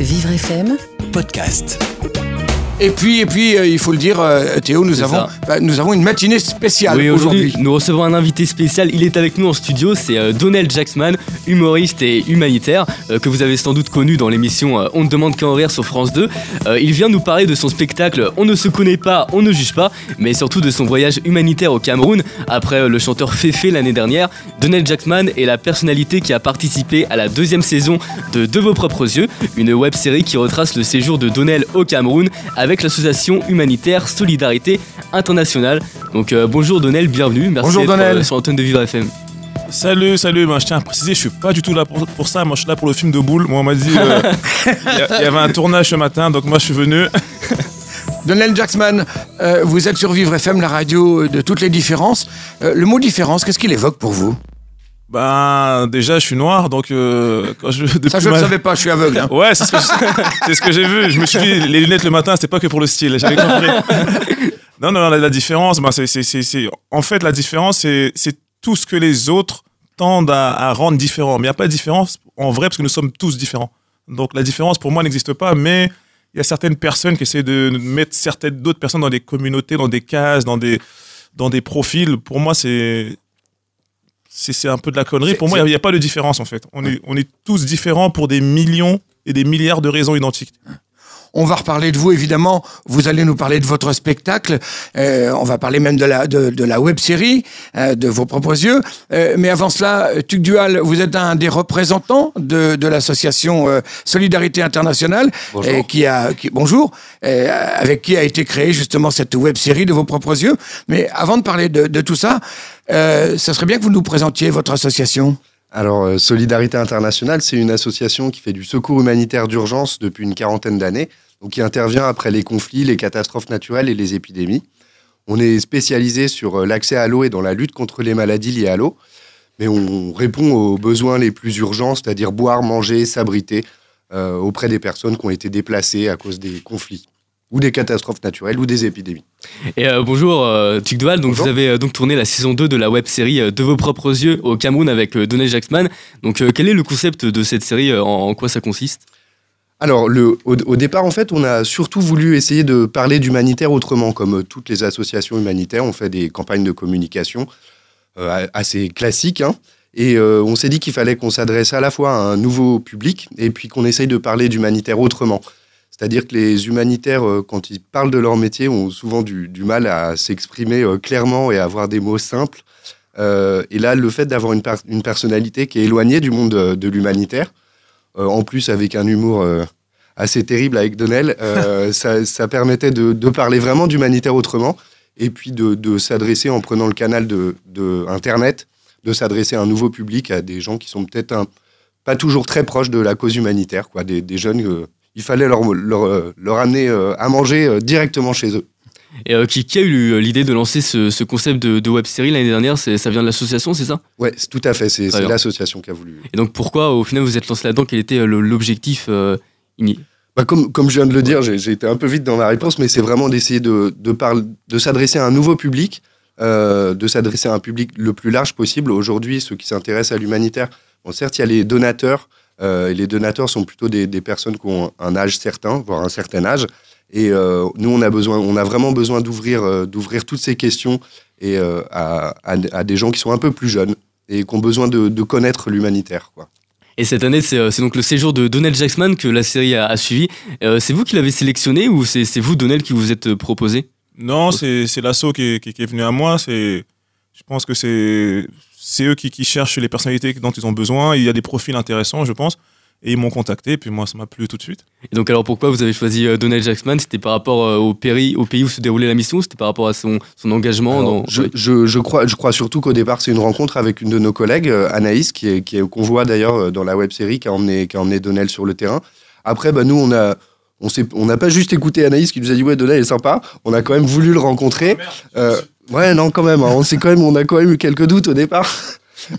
Vivre FM podcast. Et puis, et puis, euh, il faut le dire, euh, Théo, nous avons, bah, nous avons une matinée spéciale Oui, aujourd'hui. nous recevons un invité spécial. Il est avec nous en studio. C'est euh, Donnell Jacksman, humoriste et humanitaire, euh, que vous avez sans doute connu dans l'émission On ne demande qu'à en rire sur France 2. Euh, il vient nous parler de son spectacle On ne se connaît pas, on ne juge pas, mais surtout de son voyage humanitaire au Cameroun après le chanteur Féfé l'année dernière. Donnell Jacksman est la personnalité qui a participé à la deuxième saison de De vos propres yeux, une web série qui retrace le séjour de Donnell au Cameroun avec l'association humanitaire Solidarité Internationale. Donc euh, bonjour Donnell, bienvenue. Merci Bonjour d'être, Donnell. euh, sur l'antenne de Vivre FM. Salut, salut, ben, je tiens à préciser, je suis pas du tout là pour, pour ça, moi je suis là pour le film de boule. Moi on m'a dit, euh, il y avait un tournage ce matin, donc moi je suis venu. Donnell Jacksman, euh, vous êtes sur Vivre FM, la radio de toutes les différences. Euh, le mot différence, qu'est-ce qu'il évoque pour vous? Ben déjà je suis noir, donc euh, quand je... Depuis Ça, je ne ma- savais pas, je suis aveugle. hein. Ouais, c'est ce que c'est ce que j'ai vu. Je me suis dit, les lunettes le matin, c'était pas que pour le style. J'avais compris. non, non, non, la, la différence, ben, c'est, c'est, c'est, c'est- en fait, la différence, c'est, c'est tout ce que les autres tendent à, à rendre différent. Mais il n'y a pas de différence en vrai parce que nous sommes tous différents. Donc la différence pour moi n'existe pas, mais il y a certaines personnes qui essaient de mettre certaines d'autres personnes dans des communautés, dans des cases, dans des, dans des profils. Pour moi, c'est, c'est, c'est un peu de la connerie. Pour moi, il n'y a, pas de différence en fait. On est, on est tous différents pour des millions et des milliards de raisons identiques. On va reparler de vous, évidemment. Vous allez nous parler de votre spectacle. Euh, on va parler même de la, de, de la web série, euh, de vos propres yeux. Euh, mais avant cela, Tuc Dual, vous êtes un des représentants de, de l'association Solidarité Internationale. Bonjour. qui a, qui- bonjour. avec qui a été créée justement cette web série de vos propres yeux. Mais avant de parler de, de tout ça, ça serait bien que vous nous présentiez votre association. Alors, Solidarité Internationale, c'est une association qui fait du secours humanitaire d'urgence depuis une quarantaine d'années, donc qui intervient après les conflits, les catastrophes naturelles et les épidémies. On est spécialisé sur euh, l'accès à l'eau et dans la lutte contre les maladies liées à l'eau, mais on répond aux besoins les plus urgents, c'est-à-dire boire, manger, s'abriter euh, auprès des personnes qui ont été déplacées à cause des conflits ou des catastrophes naturelles ou des épidémies. Et euh, bonjour euh, Dual, donc Bonjour. vous avez euh, donc tourné la saison 2 de la web série De vos propres yeux au Cameroun avec Donnell Jacksman. Donc quel est le concept de cette série en, en quoi ça consiste? Alors, au, départ, en fait, on a surtout voulu essayer de parler d'humanitaire autrement. Comme euh, toutes les associations humanitaires, on fait des campagnes de communication euh, assez classiques. hein. et euh, on s'est dit qu'il fallait qu'on s'adresse à la fois à un nouveau public et puis qu'on essaye de parler d'humanitaire autrement. C'est-à-dire que les humanitaires, quand ils parlent de leur métier, ont souvent du, mal à s'exprimer clairement et à avoir des mots simples. Et là, le fait d'avoir une, per- une personnalité qui est éloignée du monde de l'humanitaire, en plus avec un humour euh, assez terrible avec Donnell, euh, ça, ça permettait de, de parler vraiment d'humanitaire autrement, et puis de, de s'adresser en prenant le canal de, de Internet, de s'adresser à un nouveau public, à des gens qui sont peut-être pas toujours très proches de la cause humanitaire, quoi, des, des jeunes. euh, il fallait leur, leur, euh, leur amener euh, à manger euh, directement chez eux. Et euh, qui, qui a eu l'idée de lancer ce, ce concept de, de web série l'année dernière Ça vient de l'association, c'est ça? Ouais, tout à fait. C'est l'association qui a voulu. Et donc pourquoi au final vous êtes lancé là-dedans? Quel était euh, l'objectif euh, ini- Bah, comme, comme je viens de le dire, j'ai été un peu vite dans ma réponse, mais c'est vraiment d'essayer de, de, de s'adresser à un nouveau public, euh, de s'adresser à un public le plus large possible. Aujourd'hui, ceux qui s'intéressent à l'humanitaire, bon, certes, il y a les donateurs, et les donateurs sont plutôt des, des personnes qui ont un âge certain, voire un certain âge. Et euh, nous, on a, besoin, on a vraiment besoin d'ouvrir euh, d'ouvrir toutes ces questions et, euh, à, à- à des gens qui sont un peu plus jeunes et qui ont besoin de, de connaître l'humanitaire. quoi. Et cette année, c'est donc le séjour de Donnell Jacksman que la série a, a suivi. Euh, c'est vous qui l'avez sélectionné ou c'est vous, Donnell, qui vous êtes proposé? Non, c'est l'assaut qui, est- qui, qui est venu à moi. C'est, je pense que c'est c'est eux qui, qui cherchent les personnalités dont ils ont besoin. Il y a des profils intéressants, je pense. Et ils m'ont contacté, puis moi, ça m'a plu tout de suite. Et donc alors pourquoi vous avez choisi euh, Donnell Jacksman C'était par rapport euh, au, pays, au pays où se déroulait la mission? C'était par rapport à son, son engagement Alors, dans... je, je- je crois, je crois surtout qu'au départ, c'est une rencontre avec une de nos collègues, euh, Anaïs, qui est, qui est au convoi d'ailleurs dans la web série, qui a emmené, qui a emmené Donnell sur le terrain. Après, bah, nous, on a. On s'est- on n'a pas juste écouté Anaïs qui nous a dit ouais Donnell est sympa, on a quand même voulu le rencontrer. Euh, ouais non quand même, hein, on s'est quand même, on a quand même eu quelques doutes au départ.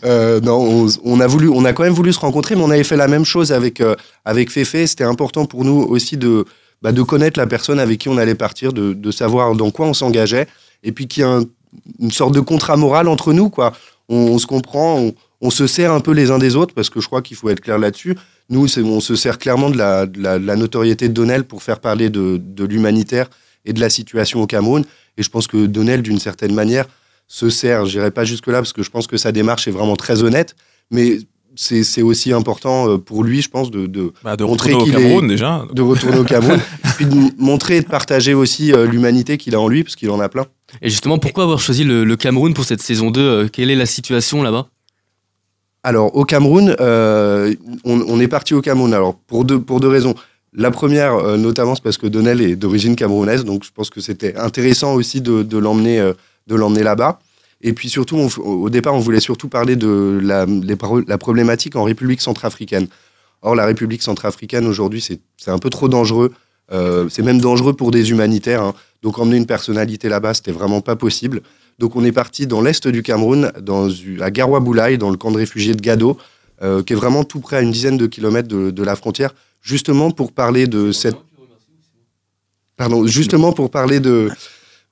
Euh, non, on, a voulu, on a quand même voulu se rencontrer, mais on avait fait la même chose avec euh, avec Féfé. C'était important pour nous aussi de bah, de connaître la personne avec qui on allait partir, de, de savoir dans quoi on s'engageait, et puis qu'il y a un- une sorte de contrat moral entre nous, quoi. On, se comprend, on, se sert un peu les uns des autres parce que je crois qu'il faut être clair là-dessus. Nous, on se sert clairement de la, notoriété de Donnell pour faire parler de, l'humanitaire et de la situation au Cameroun. Et je pense que Donnell, d'une certaine manière, se sert, je n'irai pas jusque-là parce que je pense que sa démarche est vraiment très honnête, mais c'est aussi important euh, pour lui, je pense, de, de, bah, montrer qu'il est déjà. de retourner au Cameroun, puis de montrer et de partager aussi euh, l'humanité qu'il a en lui, parce qu'il en a plein. Et justement, pourquoi avoir choisi le, Cameroun pour cette saison 2 euh, Quelle est la situation là-bas? Alors, au Cameroun, on, est parti au Cameroun. Alors, pour deux, pour deux raisons. La première, notamment, c'est parce que Donnell est d'origine camerounaise, donc je pense que c'était intéressant aussi de, de l'emmener là-bas. Et puis surtout, au départ, on voulait surtout parler de la, la problématique en République centrafricaine. Or, la République centrafricaine, aujourd'hui, c'est un peu trop dangereux. Euh, c'est même dangereux pour des humanitaires. Hein. Donc, emmener une personnalité là-bas, c'était vraiment pas possible. Donc, on est parti dans l'est du Cameroun, dans, à Garoua-Boulaye, dans le camp de réfugiés de Gado, euh, qui est vraiment tout près à une dizaine de kilomètres de, de la frontière, justement pour parler de cette. Pardon, justement pour parler de,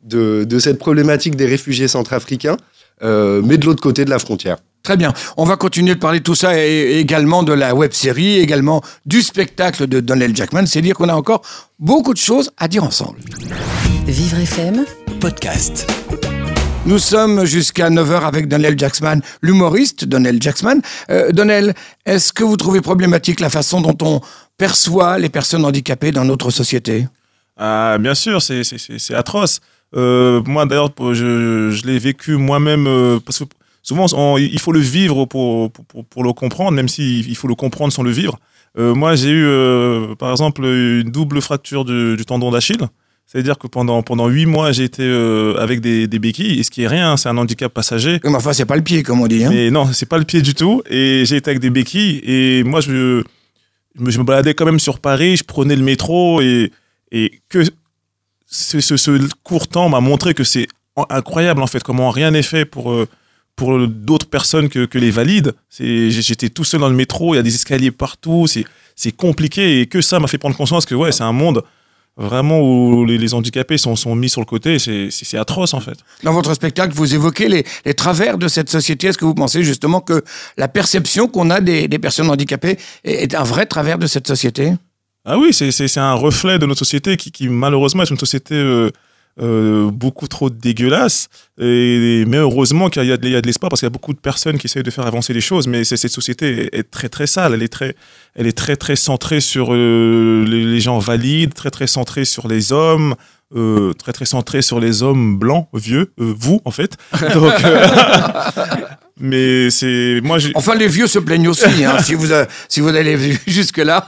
de, cette problématique des réfugiés centrafricains, euh, mais de l'autre côté de la frontière. Très bien. On va continuer de parler de tout ça et également de la web série, également du spectacle de Donald Jackman. C'est dire qu'on a encore beaucoup de choses à dire ensemble. Vivre FM, podcast. Nous sommes jusqu'à 9h avec Donnell Jackman, l'humoriste Donnell Jackman. Euh, Donnell, est-ce que vous trouvez problématique la façon dont on perçoit les personnes handicapées dans notre société? Ah, Bien sûr, c'est atroce. Euh, moi, d'ailleurs, je, je l'ai vécu moi-même euh, parce que souvent, il faut le vivre pour, pour, pour le comprendre, même s'il il faut le comprendre sans le vivre. Euh, moi, j'ai eu, par exemple, une double fracture du, du tendon d'Achille. C'est-à-dire que pendant pendant huit mois, j'ai été euh, avec des, des béquilles, et ce qui est rien, c'est un handicap passager. Mais enfin, c'est pas le pied, comme on dit. Hein. Mais non, c'est pas le pied du tout. Et j'ai été avec des béquilles, et moi, je, je me, je me baladais quand même sur Paris, je prenais le métro, et, et que ce, ce, court temps m'a montré que c'est incroyable en fait comment rien n'est fait pour euh, pour d'autres personnes que, que les valides. J'étais tout seul dans le métro, il y a des escaliers partout, c'est compliqué et que ça m'a fait prendre conscience que ouais, c'est un monde vraiment où les, handicapés sont, sont, mis sur le côté, c'est atroce en fait. Dans votre spectacle, vous évoquez les, les travers de cette société. Est-ce que vous pensez justement que la perception qu'on a des, des, personnes handicapées est un vrai travers de cette société? Ah oui, c'est un reflet de notre société qui, qui malheureusement est une société euh, euh, beaucoup trop dégueulasse. Et, mais heureusement qu'il y, a de l'espoir parce qu'il y a beaucoup de personnes qui essayent de faire avancer les choses. Mais cette société est, très très sale. Elle est très, elle est très très centrée sur euh, les, gens valides, très très centrée sur les hommes. Très très centrée sur les hommes blancs vieux vous en fait Donc, mais c'est moi enfin les vieux se plaignent aussi hein, si vous si vous allez jusque là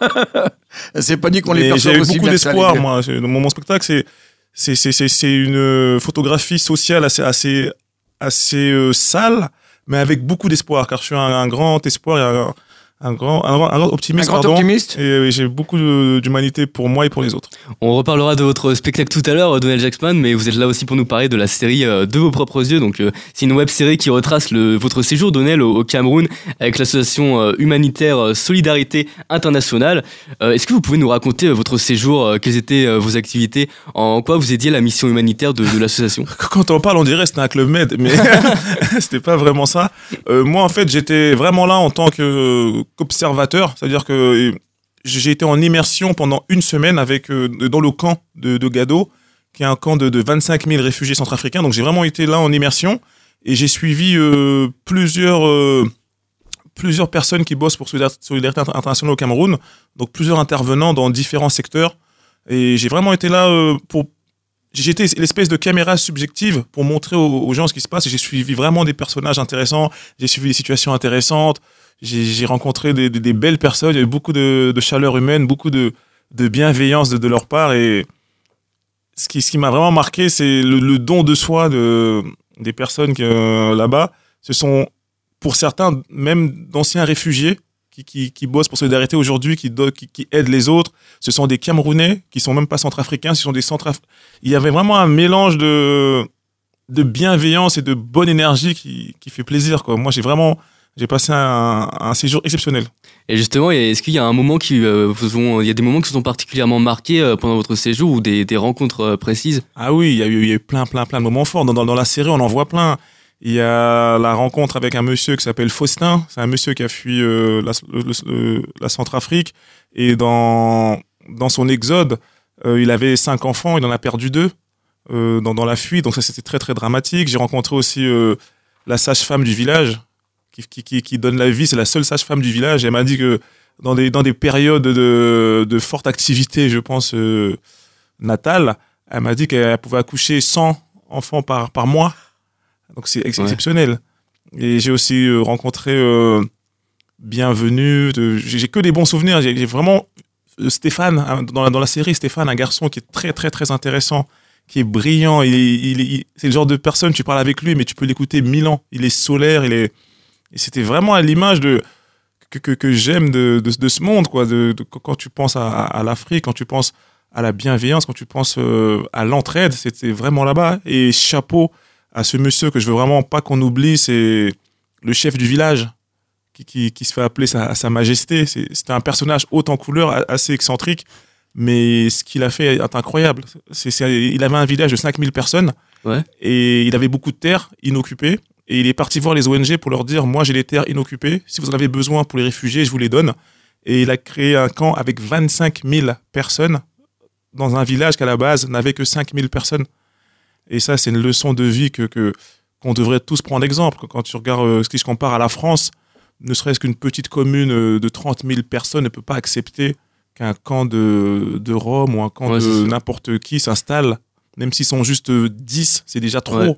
c'est pas dit qu'on les perçoit aussi j'ai beaucoup d'espoir moi. Dans mon, spectacle c'est c'est c'est c'est une photographie sociale assez assez assez euh, sale mais avec beaucoup d'espoir car je suis un, grand espoir et un grand, un, grand optimiste. Un grand optimiste. Et j'ai beaucoup d'humanité pour moi et pour les autres. On reparlera de votre spectacle tout à l'heure, Donald Jackman, mais vous êtes là aussi pour nous parler de la série euh, De vos propres yeux. Donc, euh, c'est une web série qui retrace le, votre séjour, Donald, au, Cameroun avec l'association euh, humanitaire Solidarité Internationale. Est-ce que vous pouvez nous raconter votre séjour Quelles étaient vos activités? En quoi vous aidiez la mission humanitaire de, de l'association? Quand on parle, on dirait que c'était un club med, mais c'était pas vraiment ça. moi, en fait, j'étais vraiment là en tant que qu'observateur, c'est-à-dire que j'ai été en immersion pendant une semaine avec euh, dans le camp de, Gado, qui est un camp de, 25 000 réfugiés centrafricains. Donc j'ai vraiment été là en immersion et j'ai suivi euh, plusieurs euh, plusieurs personnes qui bossent pour Solidarité Internationale au Cameroun, donc plusieurs intervenants dans différents secteurs. Et j'ai vraiment été là pour j'étais l'espèce de caméra subjective pour montrer aux, gens ce qui se passe. J'ai suivi vraiment des personnages intéressants, j'ai suivi des situations intéressantes, j'ai rencontré des, belles personnes, il y a eu beaucoup de, chaleur humaine, beaucoup de, bienveillance de, leur part. Et ce qui, ce qui m'a vraiment marqué, c'est le, don de soi de, des personnes euh, là-bas. Ce sont, pour certains, même d'anciens réfugiés qui, qui, qui, bossent pour Solidarité aujourd'hui, qui, qui, qui, aident les autres. Ce sont des Camerounais qui sont même pas centrafricains, ce sont des centraf... Il y avait vraiment un mélange de, de bienveillance et de bonne énergie qui, qui fait plaisir. Quoi. Moi, j'ai vraiment j'ai passé un, séjour exceptionnel. Et justement, est-ce qu'il y a un moment qui euh, vous ont, il y a des moments qui vous ont particulièrement marqués euh, pendant votre séjour ou des, des rencontres euh, précises? Ah oui, il y, a eu, il y, a eu, plein, plein, plein de moments forts. Dans, dans, dans, la série, on en voit plein. Il y a la rencontre avec un monsieur qui s'appelle Faustin. C'est un monsieur qui a fui euh, la, la Centrafrique. Et dans, dans son exode, euh, il avait cinq enfants, il en a perdu deux euh, dans, dans, la fuite. Donc ça, c'était très, très dramatique. J'ai rencontré aussi euh, la sage-femme du village qui, qui, qui, donne la vie. C'est la seule sage-femme du village. Elle m'a dit que dans des, dans des périodes de, de forte activité, je pense, natale, elle m'a dit qu'elle pouvait accoucher 100 enfants par, par mois. Donc c'est ex exceptionnel. Et j'ai aussi euh, rencontré euh, Bienvenue. J'ai que des bons souvenirs. J'ai vraiment euh, Stéphane, hein, dans la, dans la série, Stéphane, un garçon qui est très, très, très intéressant, qui est brillant. Il, il, il c'est le genre de personne, tu parles avec lui, mais tu peux l'écouter mille ans. Il est solaire, il est. Et c'était vraiment à l'image de. que, que, que j'aime de, de, de, ce monde, quoi. De, de quand tu penses à, à l'Afrique, quand tu penses à la bienveillance, quand tu penses euh, à l'entraide, c'était vraiment là-bas. Et chapeau à ce monsieur que je veux vraiment pas qu'on oublie, c'est le chef du village qui, qui, qui se fait appeler sa, sa majesté. C'était un personnage haut en couleur, assez excentrique, mais ce qu'il a fait est incroyable. c'est il avait un village de 5000 personnes ouais. et il avait beaucoup de terres inoccupées. Et il est parti voir les ONG pour leur dire, moi j'ai les terres inoccupées, si vous en avez besoin pour les réfugiés, je vous les donne. Et il a créé un camp avec 25 000 personnes dans un village qu'à la base n'avait que 5000 personnes. Et ça, c'est une leçon de vie que qu'on devrait tous prendre exemple. Quand tu regardes euh, ce qui se compare à la France, ne serait-ce qu'une petite commune euh, de 30 000 personnes ne peut pas accepter qu'un camp de, de Rome ou un camp Ouais, de n'importe qui s'installe. Même s'ils sont juste euh, 10, c'est déjà trop. Ouais.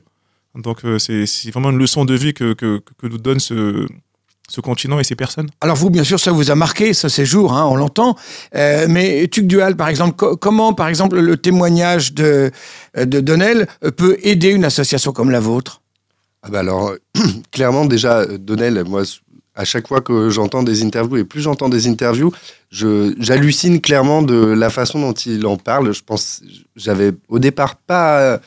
Donc euh, c'est c'est vraiment une leçon de vie que, que, que nous donne ce, ce continent et ces personnes. Alors vous, bien sûr, ça vous a marqué, ce séjour, hein, on l'entend. Euh, mais Tuc Dual, par exemple, co- comment, par exemple, le témoignage de, de Donnel euh, peut aider une association comme la vôtre? Ah bah alors, clairement, déjà, euh, Donnel, moi, à chaque fois que j'entends des interviews, et plus j'entends des interviews, je- j'hallucine clairement de la façon dont il en parle. Je pense, j'avais au départ pas,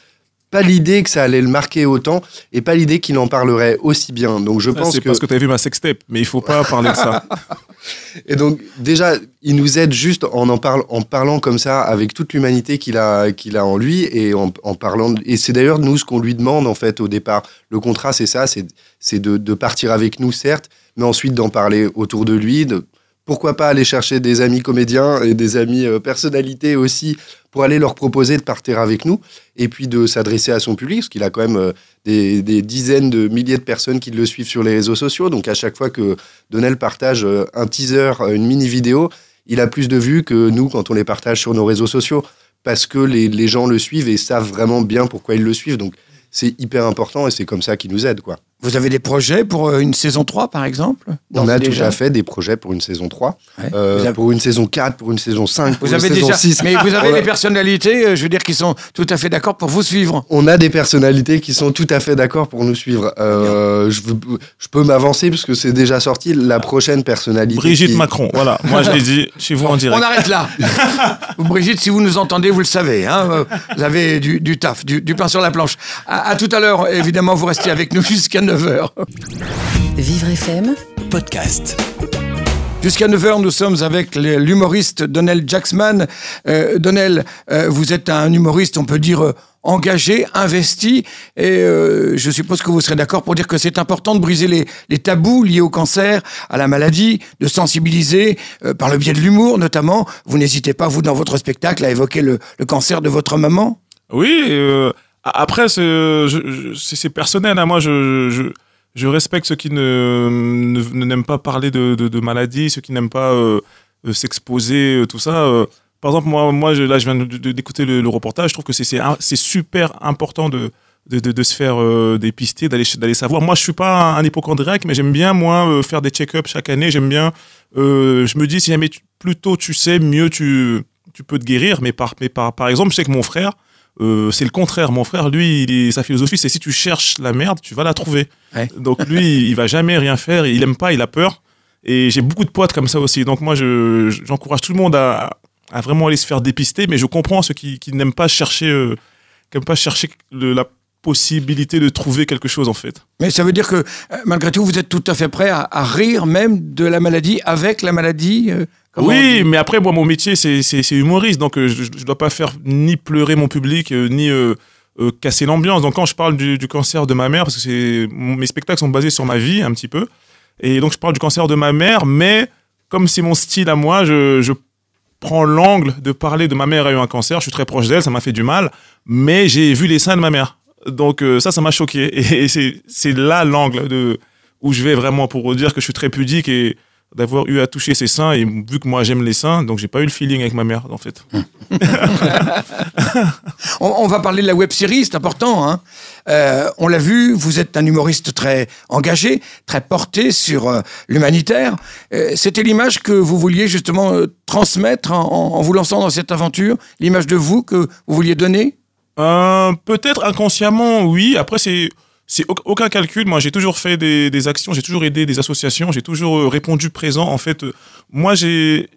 pas l'idée que ça allait le marquer autant, et pas l'idée qu'il en parlerait aussi bien. Donc je pense C'est que... parce que tu as vu ma sextape, mais il faut pas parler de ça. Et donc, déjà, il nous aide juste en en, parle, en parlant comme ça, avec toute l'humanité qu'il a, qu'il a en lui, et en, en parlant. Et c'est d'ailleurs, nous, ce qu'on lui demande, en fait, au départ. Le contrat, c'est ça, c'est c'est de, de partir avec nous, certes, mais ensuite d'en parler autour de lui. De, pourquoi pas aller chercher des amis comédiens et des amis euh, personnalités aussi, pour aller leur proposer de partir avec nous, et puis de s'adresser à son public, parce qu'il a quand même euh, des, des dizaines de milliers de personnes qui le suivent sur les réseaux sociaux. Donc, à chaque fois que Donnel partage euh, un teaser, une mini vidéo, il a plus de vues que nous quand on les partage sur nos réseaux sociaux parce que les, les gens le suivent et savent vraiment bien pourquoi ils le suivent. Donc c'est hyper important et c'est comme ça qu'il nous aide. Quoi. Vous avez des projets pour euh, une saison 3, par exemple On a déjà fait des projets pour une saison 3, Ouais. euh, avez- pour une saison 4, pour une saison 5, pour Vous une avez saison déjà, 6. mais vous avez On a- des personnalités, euh, je veux dire, qui sont tout à fait d'accord pour vous suivre. On a des personnalités qui sont tout à fait d'accord pour nous suivre. Euh, je, peux m'avancer parce que c'est déjà sorti. La prochaine personnalité. Brigitte qui- Macron, voilà. Moi, je l'ai dit chez vous en direct. On arrête là. Brigitte, si vous nous entendez, vous le savez. hein, vous avez du, du taf, du, du pain sur la planche. À, à tout à l'heure, évidemment, vous restez avec nous jusqu'à 9h. Vivre FM Podcast. Jusqu'à 9h, nous sommes avec l'humoriste Donnell Jacksman. Euh, Donnell, euh, vous êtes un humoriste, on peut dire, euh, engagé, investi. Et euh, je suppose que vous serez d'accord pour dire que c'est important de briser les, les tabous liés au cancer, à la maladie, de sensibiliser euh, par le biais de l'humour notamment. Vous n'hésitez pas, vous, dans votre spectacle, à évoquer le, le cancer de votre maman? Oui, euh, après, c'est personnel. hein. Moi, je, respecte ceux qui ne, n'aiment pas parler de, de, de maladie, ceux qui n'aiment pas euh, euh, s'exposer, euh, tout ça. par exemple, moi, là, je viens d'écouter le, le reportage. Je trouve que c'est- super important de, de, se faire dépister, d'aller d'aller savoir. Moi, je suis pas un, un mais j'aime bien, moi, faire des check-ups chaque année. J'aime bien. je me dis, si jamais plus tôt tu sais, mieux tu, tu peux te guérir. Mais par, mais par, par exemple, je sais que mon frère, euh, c'est le contraire. Mon frère, lui, il sa philosophie, c'est si tu cherches la merde, tu vas la trouver. Ouais. Donc lui, il va jamais rien faire. Il aime pas, il a peur. Et j'ai beaucoup de potes comme ça aussi. Donc moi, je, j'encourage tout le monde à, à vraiment aller se faire dépister. Mais je comprends ceux qui, qui n'aiment pas chercher, euh, qui pas chercher le- la possibilité de trouver quelque chose en fait. Mais ça veut dire que, euh, malgré tout, vous êtes tout à fait prêt à, à rire même de la maladie, avec la maladie euh, comment oui, mais après, moi, mon métier, c'est, c'est, c'est humoriste. Donc, euh, je ne dois pas faire ni pleurer mon public, euh, ni euh, casser l'ambiance. Donc quand je parle du, du, cancer de ma mère, parce que mes spectacles sont basés sur ma vie un petit peu, et donc je parle du cancer de ma mère, mais comme c'est mon style à moi, je, je prends l'angle de parler de ma mère a eu un cancer, je suis très proche d'elle, ça m'a fait du mal, mais j'ai vu les seins de ma mère. Donc ça, ça m'a choqué. Et, c'est là l'angle de où je vais vraiment pour dire que je suis très pudique et d'avoir eu à toucher ses seins et vu que moi j'aime les seins, donc j'ai pas eu le feeling avec ma mère en fait. on, va parler de la web série, c'est important. Hein. Euh, on l'a vu, vous êtes un humoriste très engagé, très porté sur euh, l'humanitaire. Euh, C'était l'image que vous vouliez justement transmettre en, en, vous lançant dans cette aventure, l'image de vous que vous vouliez donner? Peut-être inconsciemment, oui. Après c'est c'est aucun calcul. Moi, j'ai toujours fait des, actions, j'ai toujours aidé des associations, j'ai toujours euh, répondu présent. En fait, euh, moi, j'ai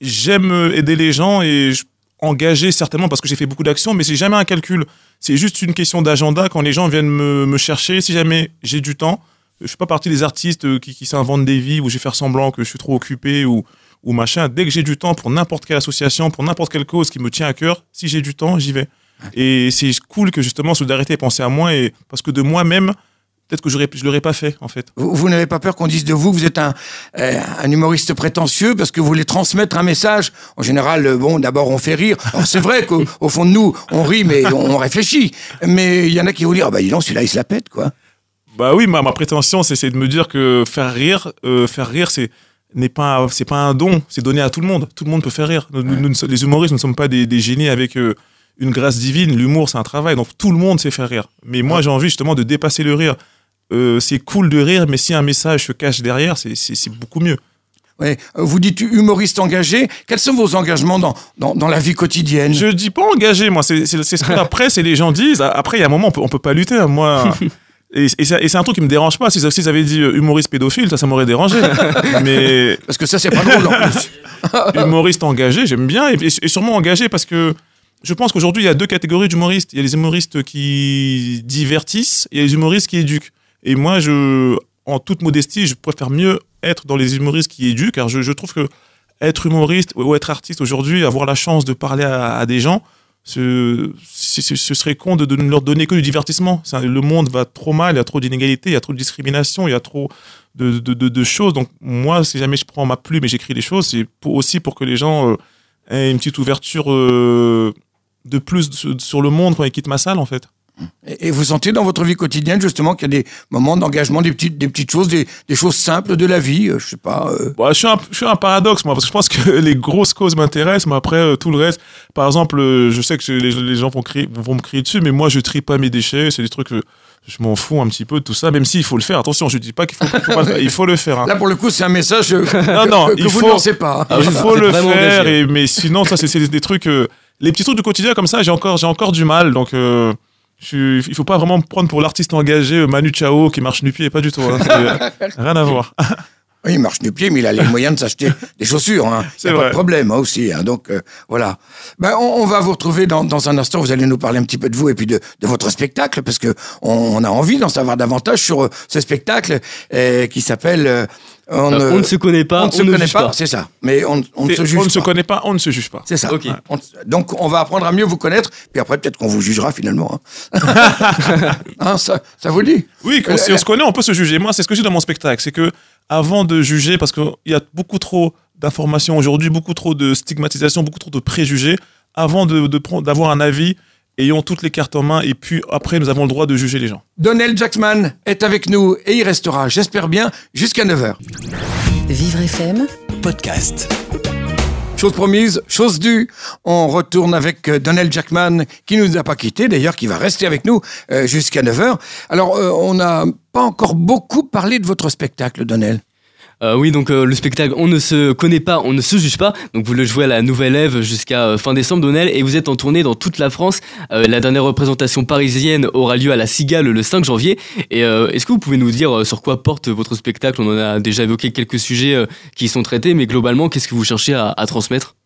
j'aime aider les gens et engager certainement parce que j'ai fait beaucoup d'actions, mais c'est jamais un calcul. C'est juste une question d'agenda. Quand les gens viennent me, chercher, si jamais j'ai du temps, je suis pas partie des artistes euh, qui, qui s'inventent des vies où je vais faire semblant que je suis trop occupé ou, ou machin. Dès que j'ai du temps pour n'importe quelle association, pour n'importe quelle cause qui me tient à cœur, si j'ai du temps, j'y vais. Et c'est cool que justement Solidarité ait pensé à moi et parce que de moi-même, peut-être que je ne l'aurais pas fait en fait. Vous, vous n'avez pas peur qu'on dise de vous, vous êtes un, euh, un, humoriste prétentieux parce que vous voulez transmettre un message? En général, euh, bon, d'abord on fait rire. C'est vrai qu'au fond de nous, on rit mais on réfléchit. Mais il y en a qui vont dire, ah bah dis donc, celui-là il se la pète quoi. Bah oui, ma, ma prétention c'est de me dire que faire rire, euh, faire rire c'est n'est pas c'est pas un don, c'est donné à tout le monde. Tout le monde peut faire rire. Nous, les humoristes, nous ne sommes pas des, des génies avec une grâce divine. L'humour, c'est un travail, donc tout le monde sait faire rire. Mais moi, j'ai envie justement de dépasser le rire. Euh, c'est cool de rire, mais si un message se cache derrière, c'est beaucoup mieux. Ouais. Vous dites humoriste engagé. Quels sont vos engagements dans, dans, dans la vie quotidienne? Je dis pas engagé, moi. C'est ce que la presse et les gens disent. Après, il y a un moment, on peut, on peut pas lutter. Hein. Moi. Et, et c'est un truc qui me dérange pas. Si, si ils avaient dit humoriste pédophile, ça, ça m'aurait dérangé. mais parce que ça, c'est pas drôle. En plus. humoriste engagé, j'aime bien, et, et, sûrement engagé parce que je pense qu'aujourd'hui, il y a deux catégories d'humoristes. Il y a les humoristes qui divertissent et les humoristes qui éduquent. Et moi, je, en toute modestie, je préfère mieux être dans les humoristes qui éduquent, car je, trouve que être humoriste ou être artiste aujourd'hui, avoir la chance de parler à, des gens, ce, serait con de, ne leur donner que du divertissement. Le monde va trop mal, il y a trop d'inégalités, il y a trop de discrimination, il y a trop de, choses. Donc moi, si jamais je prends ma plume et j'écris des choses, c'est aussi pour que les gens euh, aient une petite ouverture euh, de plus sur le monde quand ils quittent ma salle, en fait. Et vous sentez dans votre vie quotidienne justement qu'il y a des moments d'engagement, des petites, des petites choses, des, des, choses simples de la vie, euh, je sais pas. Euh... Bon, je, suis un, je suis un paradoxe moi, parce que je pense que les grosses causes m'intéressent, mais après euh, tout le reste, par exemple, euh, je sais que les, les, gens vont, crier, vont me crier dessus, mais moi je trie pas mes déchets, c'est des trucs que je m'en fous un petit peu de tout ça, même s'il faut le faire. Attention, je dis pas qu'il faut, pas il faut le faire. Hein. Là pour le coup, c'est un message non, que, non, que, que il vous faut, ne lancez pas. Il faut le faire, et, mais sinon ça c'est des, des trucs, les petits trucs du quotidien comme ça, j'ai encore, j'ai encore du mal, donc. Je, il faut pas vraiment me prendre pour l'artiste engagé Manu Chao qui marche nu pied, pas du tout. Hein, rien à voir. Oui, il marche nu pied, mais il a les moyens de s'acheter des chaussures. Hein. C'est pas de problème hein, aussi. Hein. Donc euh, voilà. Ben, on, on, va vous retrouver dans, dans, un instant. Vous allez nous parler un petit peu de vous et puis de, de votre spectacle, parce que on, on a envie d'en savoir davantage sur euh, ce spectacle euh, qui s'appelle. Euh, on, ne se connaît pas, on ne se connaît pas, pas. c'est ça. Mais on, on ne se juge On ne pas. se connaît pas, on ne se juge pas. C'est ça. Okay. On, donc on va apprendre à mieux vous connaître, puis après peut-être qu'on vous jugera finalement. hein, ça, ça vous dit Oui, euh, si on se connaît, on peut se juger. Moi, c'est ce que j'ai dans mon spectacle, c'est que avant de juger, parce qu'il y a beaucoup trop d'informations aujourd'hui, beaucoup trop de stigmatisation, beaucoup trop de préjugés, avant de, de prendre, d'avoir un avis, ayons toutes les cartes en main et puis après nous avons le droit de juger les gens. Donnell Jackman est avec nous et il restera, j'espère bien, jusqu'à 9h. Vivre FM, podcast. Chose promise, chose due. On retourne avec Donnell Jackman, qui nous a pas quittés, d'ailleurs, qui va rester avec nous euh, jusqu'à 9h. Alors, euh, on n'a pas encore beaucoup parlé de votre spectacle, Donnell. Euh, oui, donc euh, le spectacle On ne se connaît pas, on ne se juge pas. Donc vous le jouez à la Nouvelle Ève jusqu'à euh, fin décembre, Donnel, et vous êtes en tournée dans toute la France. La dernière représentation parisienne aura lieu à la Cigale le 5 janvier. Et est-ce que vous pouvez nous dire sur quoi porte votre spectacle? On en a déjà évoqué quelques sujets qui sont traités, mais globalement, qu'est-ce que vous cherchez à, transmettre?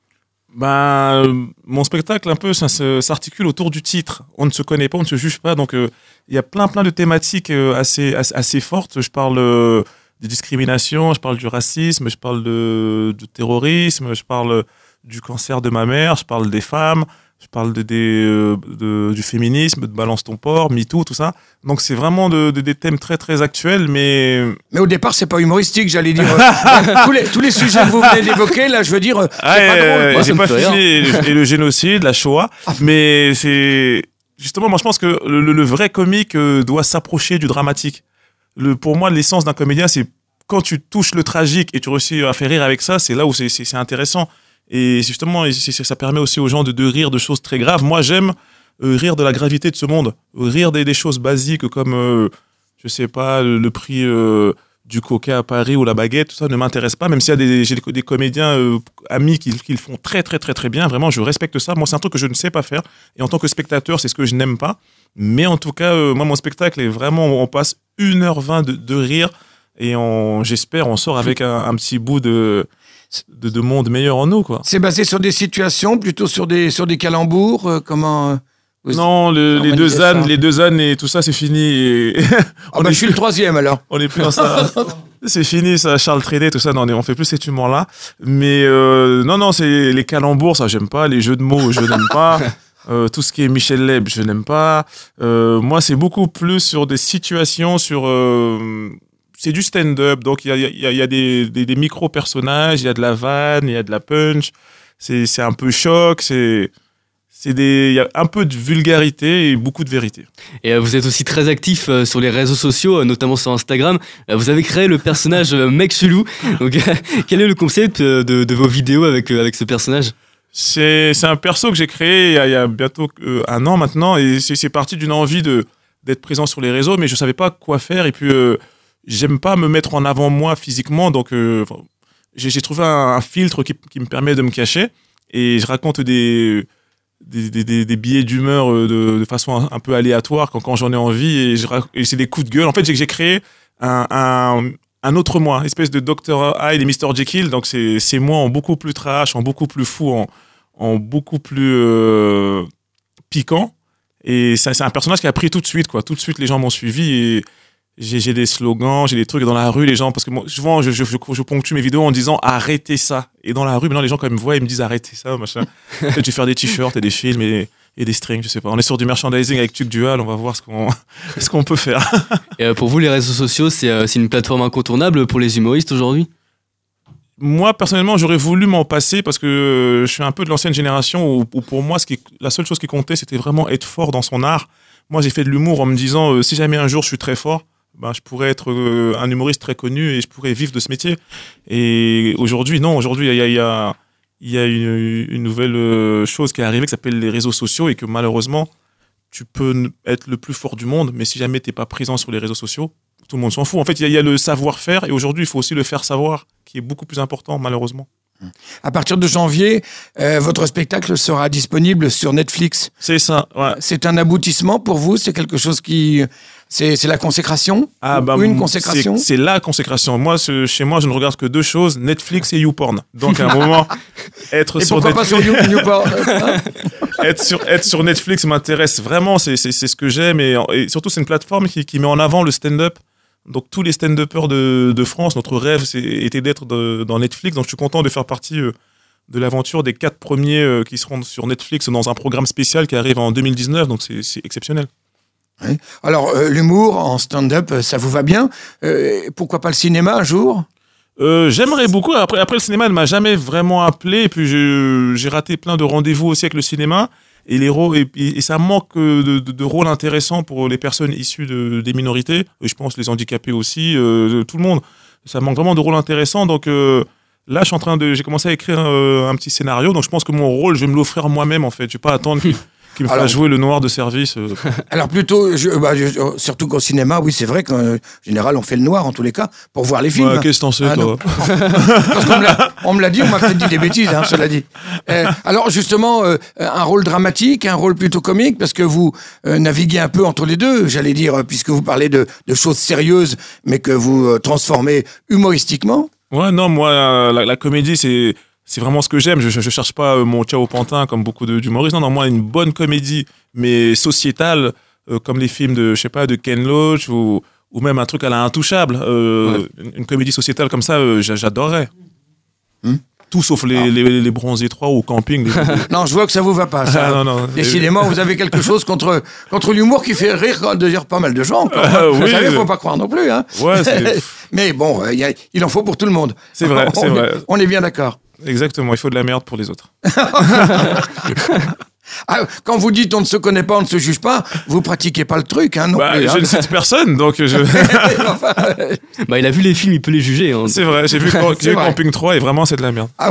Ben, mon spectacle, un peu, ça s'articule autour du titre. On ne se connaît pas, on ne se juge pas. Donc, il y a plein, plein de thématiques assez, assez fortes. Je parle de discrimination, je parle du racisme, je parle de, de, terrorisme, je parle du cancer de ma mère, je parle des femmes, je parle de, des, euh, de- du féminisme, de balance ton port, MeToo, tout ça. Donc c'est vraiment de- de- des thèmes très très actuels, mais Mais au départ, c'est pas humoristique, j'allais dire. Euh, tous, les, tous les sujets que vous venez d'évoquer, là, je veux dire, euh, c'est Ah, pas drôle. j'ai me pas fini et le, et le génocide, la Shoah, mais c'est justement moi je pense que le, le- le vrai comique euh, doit s'approcher du dramatique. Pour moi, l'essence d'un comédien, c'est quand tu touches le tragique et tu réussis à faire rire avec ça, c'est là où c'est- intéressant. Et justement, ça permet aussi aux gens de, rire de choses très graves. Moi, j'aime euh, rire de la gravité de ce monde, rire des, choses basiques comme, euh, je sais pas, le, prix euh, du coca à Paris ou la baguette, tout ça ne m'intéresse pas, même s'il y a des, j'ai des, des comédiens euh, amis qui, qui le font très très très très bien, vraiment je respecte ça. Moi c'est un truc que je ne sais pas faire et en tant que spectateur c'est ce que je n'aime pas. Mais en tout cas, moi mon spectacle est vraiment, on passe 1h20 de, de rire et on, j'espère on sort avec un, un petit bout de, de, de monde meilleur en nous quoi. C'est basé sur des situations, plutôt sur des, sur des calembours, euh, comment... euh, vous- Non, le- les deux ânes, les deux ânes et tout ça c'est fini. et Ah bah, je suis le troisième, alors. On est plus dans ça. c'est fini, ça, Charles Trenet, tout ça. Non, on est- on fait plus cet humour-là. Mais euh, non, non, c'est les calembours, ça, j'aime pas. Les jeux de mots, je n'aime pas. Euh, tout ce qui est Michel Leb, je n'aime pas. Euh, moi, c'est beaucoup plus sur des situations, sur. euh, c'est du stand-up, donc il y a, des, micro-personnages, il y a de la vanne, il y a de la punch. C'est un peu choc, c'est. Il y a un peu de vulgarité et beaucoup de vérité. Et vous êtes aussi très actif sur les réseaux sociaux, notamment sur Instagram. Vous avez créé le personnage Mec Chelou. Donc, quel est le concept de, de vos vidéos avec, avec ce personnage? C'est un perso que j'ai créé il y a, bientôt euh, un an maintenant et c'est parti d'une envie de d'être présent sur les réseaux mais je savais pas quoi faire et puis euh, j'aime pas me mettre en avant moi physiquement donc euh, j'ai trouvé un, filtre qui, qui me permet de me cacher et je raconte des des, billets d'humeur euh, de, façon un, peu aléatoire quand, quand j'en ai envie et, c'est des coups de gueule en fait j'ai créé un, un, un autre moi, espèce de Dr. Hyde et Mr. Jekyll. Donc, c'est moi en beaucoup plus trash, en beaucoup plus fou, en, en beaucoup plus euh, piquant. Et c'est un personnage qui a pris tout de suite, quoi. Tout de suite, les gens m'ont suivi et j'ai des slogans, j'ai des trucs dans la rue, les gens, parce que moi, souvent, je, je, je, je ponctue mes vidéos en disant arrêtez ça. Et dans la rue, maintenant, les gens, quand ils me voient, ils me disent arrêtez ça, machin. Peut-être je vais faire des t-shirts et des films et, et des strings, je sais pas. On est sur du merchandising avec Tuc Dual, on va voir ce qu'on qu'on peut faire. Et euh, pour vous, les réseaux sociaux, c'est euh, c'est une plateforme incontournable pour les humoristes aujourd'hui? Moi personnellement j'aurais voulu m'en passer parce que euh, je suis un peu de l'ancienne génération où, pour moi ce qui, la seule chose qui comptait c'était vraiment être fort dans son art. Moi j'ai fait de l'humour en me disant euh, si jamais un jour je suis très fort, ben, je pourrais être euh, un humoriste très connu et je pourrais vivre de ce métier. Et aujourd'hui non, aujourd'hui il y a, une, une nouvelle chose qui est arrivée qui s'appelle les réseaux sociaux et que malheureusement tu peux être le plus fort du monde mais si jamais t'es pas présent sur les réseaux sociaux tout le monde s'en fout. En fait, il y a- il y, a le savoir-faire et aujourd'hui, il faut aussi le faire savoir, qui est beaucoup plus important, malheureusement. À partir de janvier, euh, votre spectacle sera disponible sur Netflix. C'est ça, ouais. C'est un aboutissement pour vous? C'est quelque chose qui... C'est la consécration? Ah, bah, Ou Une consécration? C'est la consécration. Moi, ce- chez moi, je ne regarde que deux choses Netflix et YouPorn. Donc, à un moment, être Et sur, pourquoi pas sur Netflix, You- Newport être, sur, être sur Netflix m'intéresse vraiment. C'est ce que j'aime. Et, et surtout, c'est une plateforme qui, qui met en avant le stand-up. Donc, tous les stand-uppers de, de France, notre rêve était d'être dans Netflix. Donc, je suis content de faire partie euh, de l'aventure des quatre premiers euh, qui seront sur Netflix dans un programme spécial qui arrive en 2019. Donc, c'est exceptionnel. Alors, euh, l'humour en stand-up, ça vous va bien? Pourquoi pas le cinéma un jour? J'aimerais beaucoup. Après, après, le cinéma ne m'a jamais vraiment appelé. Et puis, j'ai raté plein de rendez-vous aussi avec le cinéma. Et, les rôles, et, ça manque de, de, de rôles intéressants pour les personnes issues de, des minorités. Et je pense les handicapés aussi, euh, tout le monde. Ça manque vraiment de rôles intéressants. Donc euh, là, je suis en train de. J'ai commencé à écrire euh, un petit scénario. Donc je pense que mon rôle, je vais me l'offrir moi-même en fait. Je vais pas attendre me fasse Alors- jouer le noir de service. euh. Alors plutôt, je, bah, je- surtout qu'au cinéma, oui, c'est vrai qu'en euh, général, on fait le noir en tous les cas pour voir les films. Ouais, Qu'est-ce que t'en sais, Ah, toi on me l'a dit, on m'a peut-être dit des bêtises, hein, cela dit. Euh, alors justement, euh, un rôle dramatique, un rôle plutôt comique, parce que vous euh, naviguez un peu entre les deux, j'allais dire, euh, puisque vous parlez de, de choses sérieuses, mais que vous euh, transformez humoristiquement. Ouais, non, moi, euh, la, la comédie, c'est c'est vraiment ce que j'aime. Je, je, je cherche pas euh, mon ciao pantin comme beaucoup d'humoristes. Non, non, moi, une bonne comédie, mais sociétale, euh, comme les films de, je sais pas, de Ken Loach ou, ou même un truc à la Intouchable. euh, une, une comédie sociétale comme ça, euh, j'a- j'adorerais. Tout sauf les, les, les bronzés 3 ou camping. les- Non, je vois que ça vous va pas, ça. Ah, non, non. Décidément, vous avez quelque chose contre, contre l'humour qui fait rire d'ailleurs pas mal de gens. Ah, Vous oui. savez, faut pas croire non plus. Hein. Ouais, Mais bon, euh, il y a- il en faut pour tout le monde. C'est vrai, On c'est est- vrai. On est bien d'accord. Exactement, il faut de la merde pour les autres. Ah, quand vous dites on ne se connaît pas, on ne se juge pas, vous pratiquez pas le truc, hein, non Bah, plus, hein. je ne cite personne, donc je... Enfin, euh, Bah, il a vu les films, il peut les juger. hein. c'est vrai, j'ai vu. Camping 3 et vraiment c'est de la merde. Ah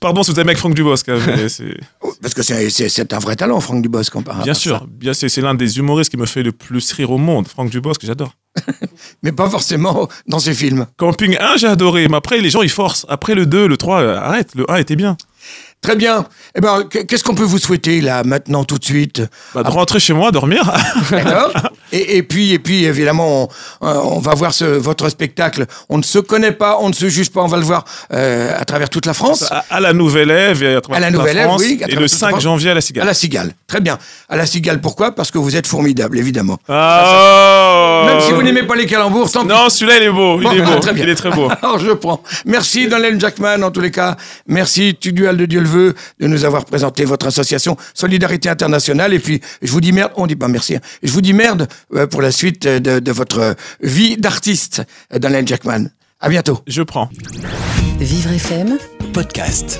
Pardon si vous aimez avec Franck Dubosc, mais c'est... parce que c'est- un vrai talent, Franck Dubosc, par Bien sûr, bien c'est, c'est l'un des humoristes qui me fait le plus rire au monde, Franck Dubosc, que j'adore. Mais pas forcément dans ses films. Camping 1, j'ai adoré, mais après les gens ils forcent. Après le 2, le 3, euh, arrête, le 1 était bien. Très bien. Eh ben, qu- qu'est-ce qu'on peut vous souhaiter là, maintenant, tout de suite? Bah, de rentrer chez moi, dormir. D'accord. et, et puis, et puis, évidemment, on, euh, on va voir ce, votre spectacle. On ne se connaît pas, on ne se juge pas. On va le voir euh, à travers toute la France. à, à la Nouvelle Ève et à, travers À la toute Nouvelle Ève, France, oui, à Et le toute la 5 France. janvier à la À Cigale. la Cigale. Très bien. À la Cigale, pourquoi? Parce que vous êtes formidable, évidemment. Oh Même si vous n'aimez pas les calembours, tant. Non, celui-là il est beau, il est beau, très bien. il est très beau. Alors je prends. Merci Donald Jackman en tous les cas. Merci Tudual de Dieu le veut de nous avoir présenté votre association Solidarité Internationale. Et puis je vous dis merde, on dit pas merci. hein. Je vous dis merde pour la suite euh, de, de votre vie d'artiste, euh, Donald Jackman. À bientôt. Je prends. Vivre FM Podcast.